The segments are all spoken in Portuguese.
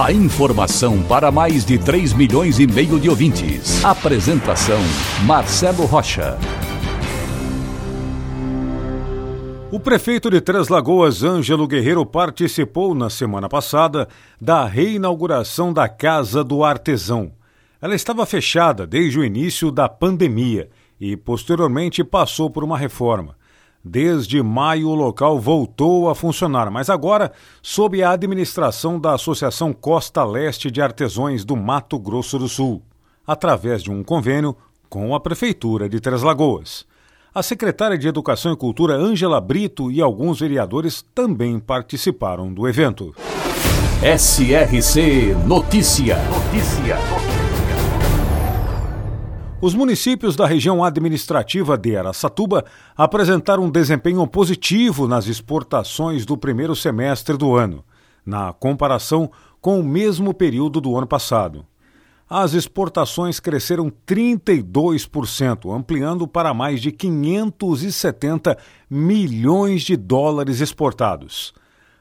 A informação para mais de 3 milhões e meio de ouvintes. Apresentação Marcelo Rocha. O prefeito de Três Lagoas, Ângelo Guerreiro, participou na semana passada da reinauguração da Casa do Artesão. Ela estava fechada desde o início da pandemia e posteriormente passou por uma reforma. Desde maio, o local voltou a funcionar, mas agora sob a administração da Associação Costa Leste de Artesões do Mato Grosso do Sul, através de um convênio com a Prefeitura de Três Lagoas. A secretária de Educação e Cultura, Ângela Brito, e alguns vereadores também participaram do evento. SRC Notícia. Notícia. Os municípios da região administrativa de Araçatuba apresentaram um desempenho positivo nas exportações do primeiro semestre do ano, na comparação com o mesmo período do ano passado. As exportações cresceram 32%, ampliando para mais de 570 milhões de dólares exportados.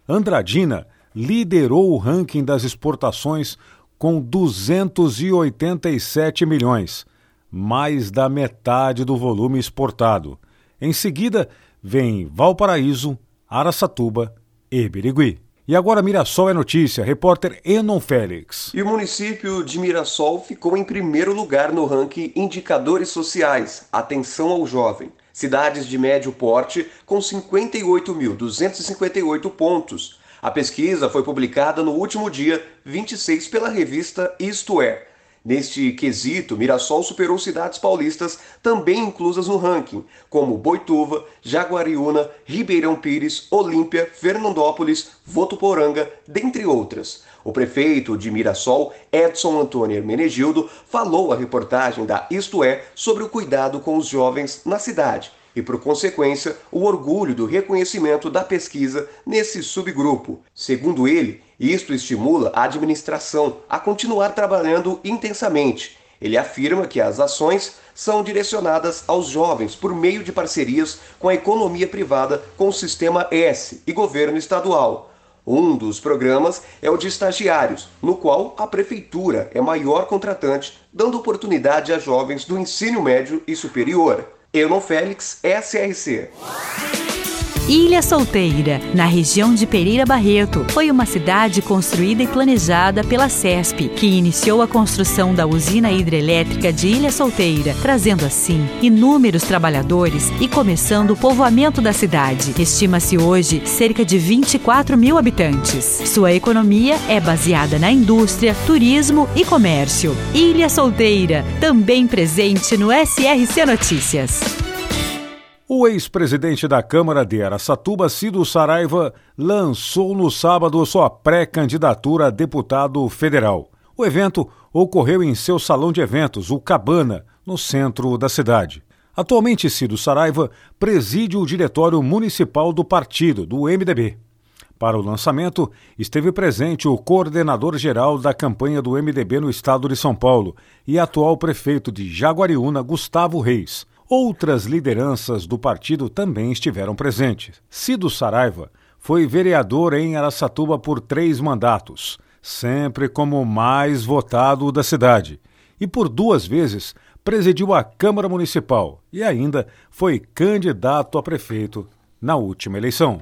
Andradina liderou o ranking das exportações com 287 milhões mais da metade do volume exportado. Em seguida, vem Valparaíso, Araçatuba e Birigui. E agora Mirassol é notícia, repórter Enon Félix. E o município de Mirassol ficou em primeiro lugar no ranking Indicadores Sociais, Atenção ao Jovem. Cidades de médio porte com 58.258 pontos. A pesquisa foi publicada no último dia 26 pela revista Isto É. Neste quesito, Mirassol superou cidades paulistas também inclusas no ranking, como Boituva, Jaguariúna, Ribeirão Pires, Olímpia, Fernandópolis, Votuporanga, dentre outras. O prefeito de Mirassol, Edson Antônio Hermenegildo, falou à reportagem da Isto É sobre o cuidado com os jovens na cidade e, por consequência, o orgulho do reconhecimento da pesquisa nesse subgrupo. Segundo ele, isto estimula a administração a continuar trabalhando intensamente. Ele afirma que as ações são direcionadas aos jovens por meio de parcerias com a economia privada com o Sistema S e governo estadual. Um dos programas é o de estagiários, no qual a prefeitura é maior contratante, dando oportunidade a jovens do ensino médio e superior. Enon Félix, SRC. Ilha Solteira, na região de Pereira Barreto, foi uma cidade construída e planejada pela CESP, que iniciou a construção da usina hidrelétrica de Ilha Solteira, trazendo assim inúmeros trabalhadores e começando o povoamento da cidade. Estima-se hoje cerca de 24 mil habitantes. Sua economia é baseada na indústria, turismo e comércio. Ilha Solteira, também presente no SRC Notícias. O ex-presidente da Câmara de Araçatuba, Cido Saraiva, lançou no sábado sua pré-candidatura a deputado federal. O evento ocorreu em seu salão de eventos, o Cabana, no centro da cidade. Atualmente, Cido Saraiva preside o diretório municipal do partido, do MDB. Para o lançamento, esteve presente o coordenador-geral da campanha do MDB no estado de São Paulo e atual prefeito de Jaguariúna, Gustavo Reis Outras lideranças do partido também estiveram presentes. Cido Saraiva foi vereador em Araçatuba por três mandatos, sempre como mais votado da cidade, e por duas vezes presidiu a Câmara Municipal e ainda foi candidato a prefeito na última eleição.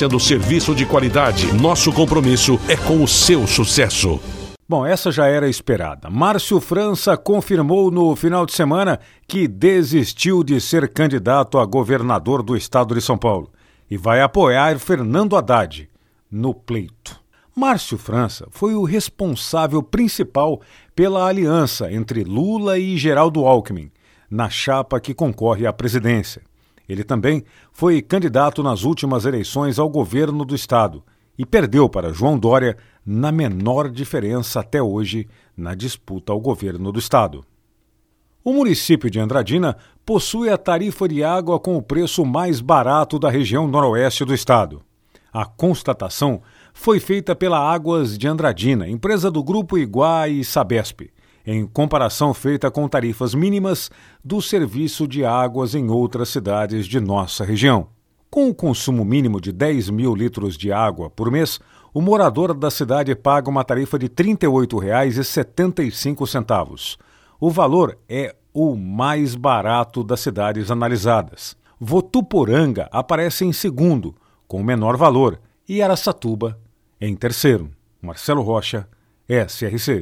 oferecendo serviço de qualidade. Nosso compromisso é com o seu sucesso. Bom, essa já era esperada. Márcio França confirmou no final de semana que desistiu de ser candidato a governador do estado de São Paulo e vai apoiar Fernando Haddad no pleito. Márcio França foi o responsável principal pela aliança entre Lula e Geraldo Alckmin na chapa que concorre à presidência. Ele também foi candidato nas últimas eleições ao governo do estado e perdeu para João Dória na menor diferença até hoje na disputa ao governo do estado. O município de Andradina possui a tarifa de água com o preço mais barato da região noroeste do estado. A constatação foi feita pela Águas de Andradina, empresa do Grupo Iguá e Sabesp, em comparação feita com tarifas mínimas do serviço de águas em outras cidades de nossa região. Com o consumo mínimo de 10 mil litros de água por mês, o morador da cidade paga uma tarifa de R$ 38,75. O valor é o mais barato das cidades analisadas. Votuporanga aparece em segundo, com o menor valor, e Araçatuba em terceiro. Marcelo Rocha, SRC.